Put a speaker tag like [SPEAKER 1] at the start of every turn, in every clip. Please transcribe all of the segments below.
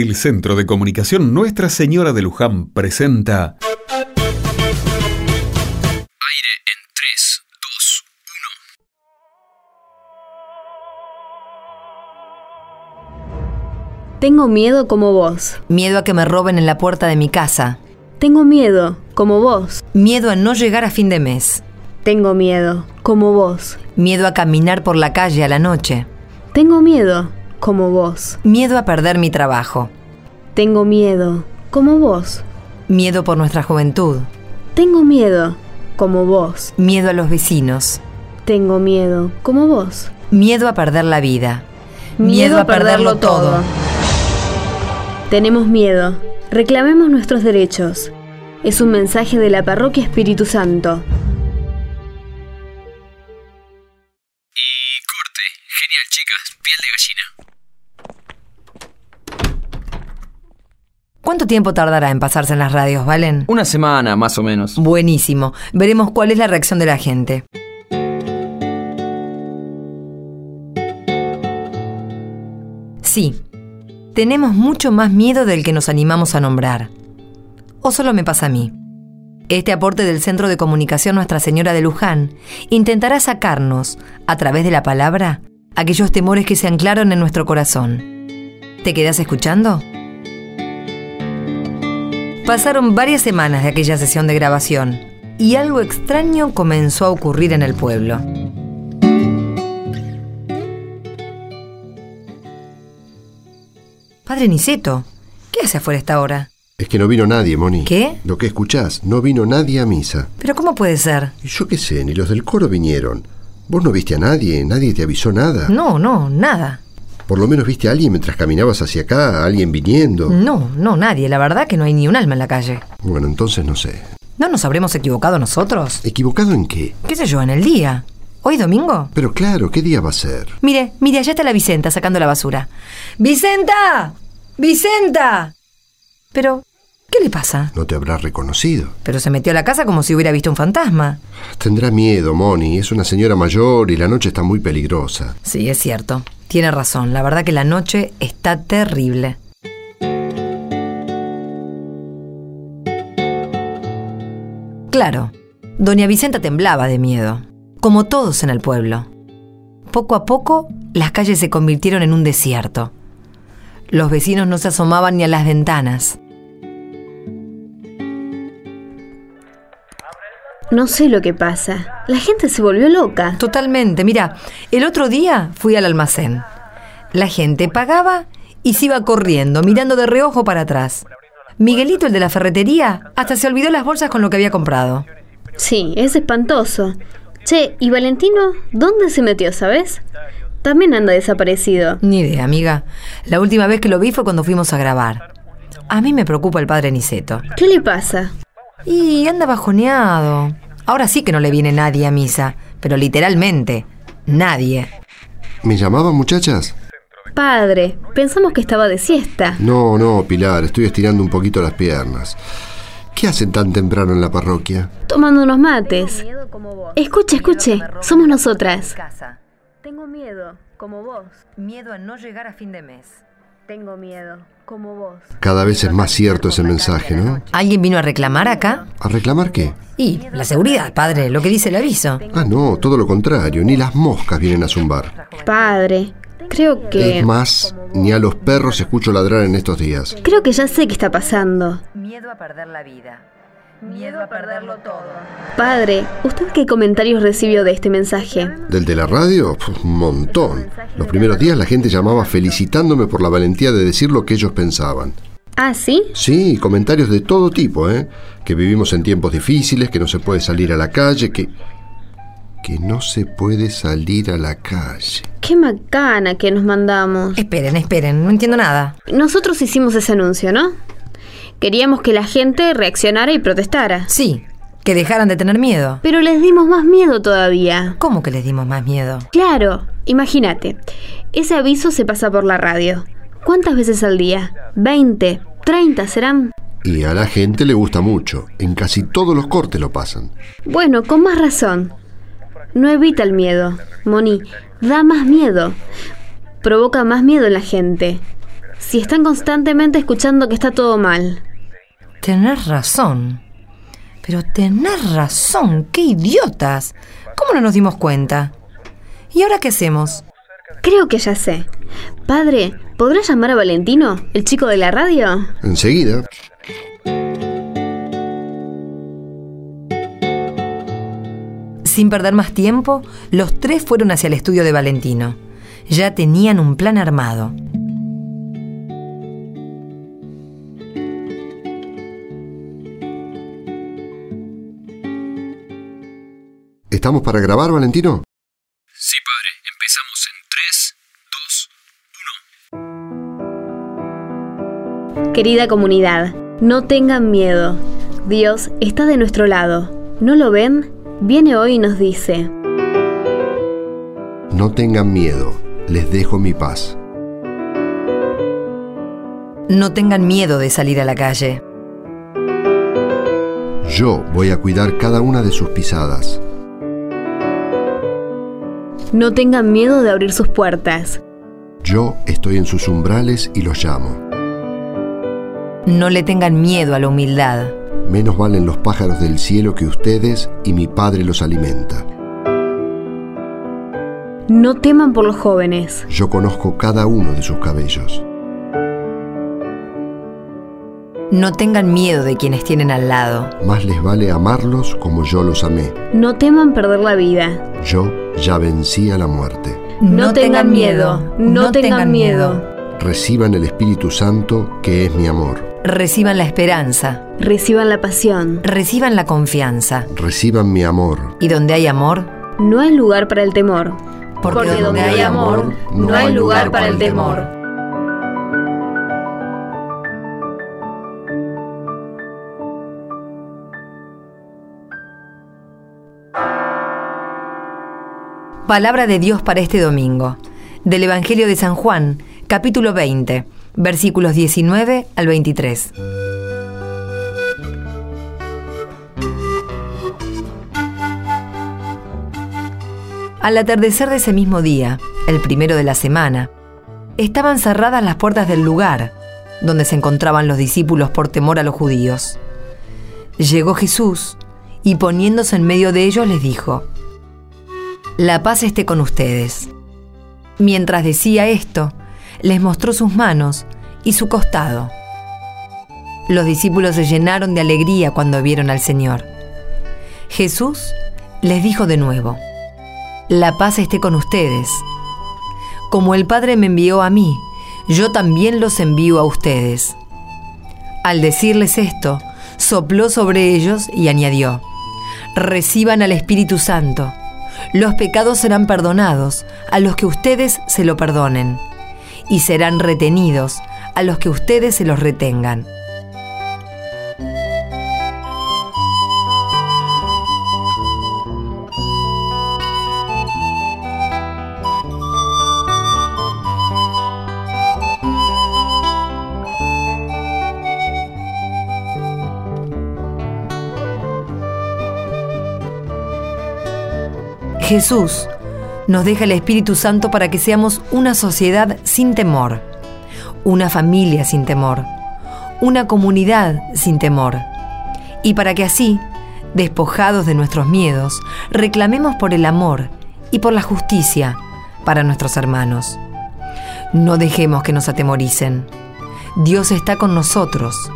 [SPEAKER 1] El Centro de Comunicación Nuestra Señora de Luján presenta...
[SPEAKER 2] Aire en 3, 2,
[SPEAKER 3] Tengo miedo como vos.
[SPEAKER 4] Miedo a que me roben en la puerta de mi casa.
[SPEAKER 3] Tengo miedo como vos.
[SPEAKER 4] Miedo a no llegar a fin de mes.
[SPEAKER 3] Tengo miedo como vos.
[SPEAKER 4] Miedo a caminar por la calle a la noche.
[SPEAKER 3] Tengo miedo como vos.
[SPEAKER 4] Miedo a perder mi trabajo.
[SPEAKER 3] Tengo miedo como vos.
[SPEAKER 4] Miedo por nuestra juventud.
[SPEAKER 3] Tengo miedo como vos.
[SPEAKER 4] Miedo a los vecinos.
[SPEAKER 3] Tengo miedo como vos.
[SPEAKER 4] Miedo a perder la vida.
[SPEAKER 3] Miedo a perderlo todo. Tenemos miedo. Reclamemos nuestros derechos. Es un mensaje de la Parroquia Espíritu Santo.
[SPEAKER 4] ¿Cuánto tiempo tardará en pasarse en las radios, Valen?
[SPEAKER 5] Una semana, más o menos.
[SPEAKER 4] Buenísimo. Veremos cuál es la reacción de la gente. Sí, tenemos mucho más miedo del que nos animamos a nombrar. ¿O solo me pasa a mí? Este aporte del Centro de Comunicación Nuestra Señora de Luján intentará sacarnos, a través de la palabra, aquellos temores que se anclaron en nuestro corazón. ¿Te quedas escuchando? Pasaron varias semanas de aquella sesión de grabación y algo extraño comenzó a ocurrir en el pueblo. Padre Niceto, ¿qué hace afuera esta hora?
[SPEAKER 6] Es que no vino nadie, Moni.
[SPEAKER 4] ¿Qué?
[SPEAKER 6] Lo que escuchás, no vino nadie a misa.
[SPEAKER 4] ¿Pero cómo puede ser?
[SPEAKER 6] Y yo qué sé, ni los del coro vinieron. Vos no viste a nadie, nadie te avisó nada.
[SPEAKER 4] No, no, nada.
[SPEAKER 6] Por lo menos viste a alguien mientras caminabas hacia acá, a alguien viniendo.
[SPEAKER 4] No, no, nadie. La verdad que no hay ni un alma en la calle.
[SPEAKER 6] Bueno, entonces no sé.
[SPEAKER 4] ¿No nos habremos equivocado nosotros?
[SPEAKER 6] ¿Equivocado en qué?
[SPEAKER 4] ¿Qué sé yo, en el día? ¿Hoy domingo?
[SPEAKER 6] Pero claro, ¿qué día va a ser?
[SPEAKER 4] Mire, mire, allá está la Vicenta sacando la basura. ¡Vicenta! ¡Vicenta! Pero, ¿qué le pasa?
[SPEAKER 6] No te habrá reconocido.
[SPEAKER 4] Pero se metió a la casa como si hubiera visto un fantasma.
[SPEAKER 6] Tendrá miedo, Moni. Es una señora mayor y la noche está muy peligrosa.
[SPEAKER 4] Sí, es cierto. Tiene razón. La verdad que la noche está terrible. Claro, doña Vicenta temblaba de miedo, como todos en el pueblo. Poco a poco, las calles se convirtieron en un desierto. Los vecinos no se asomaban ni a las ventanas.
[SPEAKER 3] No sé lo que pasa. La gente se volvió loca.
[SPEAKER 4] Totalmente. Mira, el otro día fui al almacén. La gente pagaba y se iba corriendo, mirando de reojo para atrás. Miguelito, el de la ferretería, hasta se olvidó las bolsas con lo que había comprado.
[SPEAKER 3] Sí, es espantoso. Che, ¿y Valentino dónde se metió, sabes? También anda desaparecido.
[SPEAKER 4] Ni idea, amiga. La última vez que lo vi fue cuando fuimos a grabar. A mí me preocupa el padre Niceto.
[SPEAKER 3] ¿Qué le pasa?
[SPEAKER 4] Y anda bajoneado. Ahora sí que no le viene nadie a misa, pero literalmente, nadie.
[SPEAKER 6] ¿Me llamaban, muchachas?
[SPEAKER 3] Padre, pensamos que estaba de siesta.
[SPEAKER 6] No, no, Pilar, estoy estirando un poquito las piernas. ¿Qué hacen tan temprano en la parroquia?
[SPEAKER 3] Tomando unos mates. Escuche, escuche, somos nosotras.
[SPEAKER 4] Tengo miedo, como vos. Miedo a no llegar a fin de mes.
[SPEAKER 3] Tengo miedo, como vos.
[SPEAKER 6] Cada vez es más cierto ese mensaje, ¿no?
[SPEAKER 4] ¿Alguien vino a reclamar acá?
[SPEAKER 6] ¿A reclamar qué?
[SPEAKER 4] Y la seguridad, padre, lo que dice el aviso.
[SPEAKER 6] Ah, no, todo lo contrario, ni las moscas vienen a zumbar.
[SPEAKER 3] Padre, creo que...
[SPEAKER 6] Es más, ni a los perros escucho ladrar en estos días.
[SPEAKER 3] Creo que ya sé qué está pasando.
[SPEAKER 4] Miedo a perder la vida. Miedo a perderlo todo.
[SPEAKER 3] Padre, ¿usted qué comentarios recibió de este mensaje?
[SPEAKER 6] ¿Del de la radio? Pf, Un montón. Los primeros días la gente llamaba felicitándome por la valentía de decir lo que ellos pensaban.
[SPEAKER 3] Ah, ¿sí?
[SPEAKER 6] Sí, comentarios de todo tipo, ¿eh? Que vivimos en tiempos difíciles, que no se puede salir a la calle, que... Que no se puede salir a la calle.
[SPEAKER 3] Qué macana que nos mandamos.
[SPEAKER 4] Esperen, esperen, no entiendo nada.
[SPEAKER 3] Nosotros hicimos ese anuncio, ¿no? Queríamos que la gente reaccionara y protestara.
[SPEAKER 4] Sí, que dejaran de tener miedo.
[SPEAKER 3] Pero les dimos más miedo todavía.
[SPEAKER 4] ¿Cómo que les dimos más miedo?
[SPEAKER 3] Claro, imagínate. Ese aviso se pasa por la radio. ¿Cuántas veces al día? ¿20? ¿30 serán?
[SPEAKER 6] Y a la gente le gusta mucho. En casi todos los cortes lo pasan.
[SPEAKER 3] Bueno, con más razón. No evita el miedo, Moni. Da más miedo. Provoca más miedo en la gente. Si están constantemente escuchando que está todo mal.
[SPEAKER 4] Tenés razón. Pero tenés razón, qué idiotas. ¿Cómo no nos dimos cuenta? ¿Y ahora qué hacemos?
[SPEAKER 3] Creo que ya sé. Padre, ¿podrá llamar a Valentino, el chico de la radio?
[SPEAKER 6] Enseguida.
[SPEAKER 4] Sin perder más tiempo, los tres fueron hacia el estudio de Valentino. Ya tenían un plan armado.
[SPEAKER 6] ¿Estamos para grabar, Valentino?
[SPEAKER 2] Sí, padre. Empezamos en 3, 2, 1.
[SPEAKER 3] Querida comunidad, no tengan miedo. Dios está de nuestro lado. ¿No lo ven? Viene hoy y nos dice,
[SPEAKER 6] No tengan miedo, les dejo mi paz.
[SPEAKER 4] No tengan miedo de salir a la calle.
[SPEAKER 6] Yo voy a cuidar cada una de sus pisadas.
[SPEAKER 3] No tengan miedo de abrir sus puertas.
[SPEAKER 6] Yo estoy en sus umbrales y los llamo.
[SPEAKER 4] No le tengan miedo a la humildad.
[SPEAKER 6] Menos valen los pájaros del cielo que ustedes y mi Padre los alimenta.
[SPEAKER 3] No teman por los jóvenes.
[SPEAKER 6] Yo conozco cada uno de sus cabellos.
[SPEAKER 4] No tengan miedo de quienes tienen al lado.
[SPEAKER 6] Más les vale amarlos como yo los amé.
[SPEAKER 3] No teman perder la vida.
[SPEAKER 6] Yo ya vencí a la muerte.
[SPEAKER 3] No tengan miedo, no tengan miedo.
[SPEAKER 6] Reciban el Espíritu Santo, que es mi amor.
[SPEAKER 4] Reciban la esperanza.
[SPEAKER 3] Reciban la pasión.
[SPEAKER 4] Reciban la confianza.
[SPEAKER 6] Reciban mi amor.
[SPEAKER 4] Y donde hay amor,
[SPEAKER 3] No hay lugar para el temor.
[SPEAKER 4] porque,
[SPEAKER 3] donde hay amor, no hay lugar para el temor.
[SPEAKER 4] Palabra de Dios para este domingo. Del Evangelio de San Juan, capítulo 20, versículos 19 al 23. Al atardecer de ese mismo día, el primero de la semana, estaban cerradas las puertas del lugar donde se encontraban los discípulos por temor a los judíos. Llegó Jesús y poniéndose en medio de ellos les dijo, La paz esté con ustedes. Mientras decía esto, les mostró sus manos y su costado. Los discípulos se llenaron de alegría cuando vieron al Señor. Jesús les dijo de nuevo, La paz esté con ustedes. Como el Padre me envió a mí, yo también los envío a ustedes. Al decirles esto, sopló sobre ellos y añadió, Reciban al Espíritu Santo. Los pecados serán perdonados a los que ustedes se lo perdonen, y serán retenidos a los que ustedes se los retengan. Jesús nos deja el Espíritu Santo para que seamos una sociedad sin temor, una familia sin temor, una comunidad sin temor, y para que así, despojados de nuestros miedos, reclamemos por el amor y por la justicia para nuestros hermanos. No dejemos que nos atemoricen. Dios está con nosotros.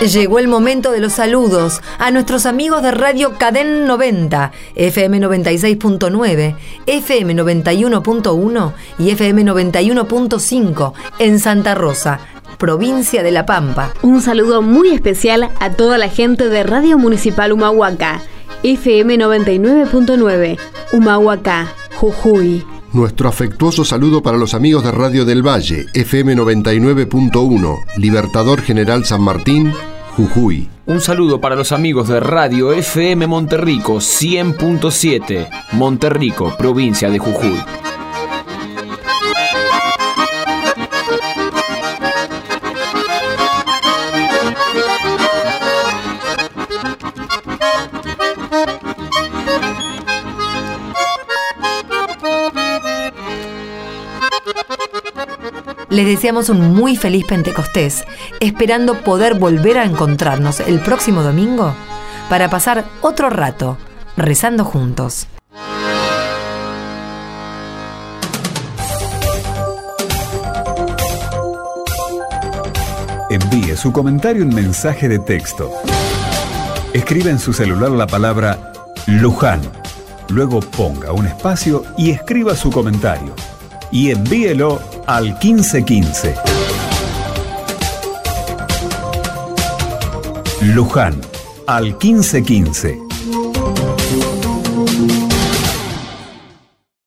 [SPEAKER 4] Llegó el momento de los saludos a nuestros amigos de Radio Cadén 90, FM 96.9, FM 91.1 y FM 91.5 en Santa Rosa, provincia de La Pampa.
[SPEAKER 3] Un saludo muy especial a toda la gente de Radio Municipal Humahuaca, FM 99.9, Humahuaca, Jujuy.
[SPEAKER 6] Nuestro afectuoso saludo para los amigos de Radio del Valle, FM 99.1, Libertador General San Martín, Jujuy.
[SPEAKER 2] Un saludo para los amigos de Radio FM Monterrico 100.7, Monterrico, provincia de Jujuy.
[SPEAKER 4] Deseamos un muy feliz Pentecostés, esperando poder volver a encontrarnos el próximo domingo para pasar otro rato rezando juntos.
[SPEAKER 1] Envíe su comentario en mensaje de texto. Escribe en su celular la palabra Luján. Luego ponga un espacio y escriba su comentario. Y envíelo al 1515. Luján, al 1515.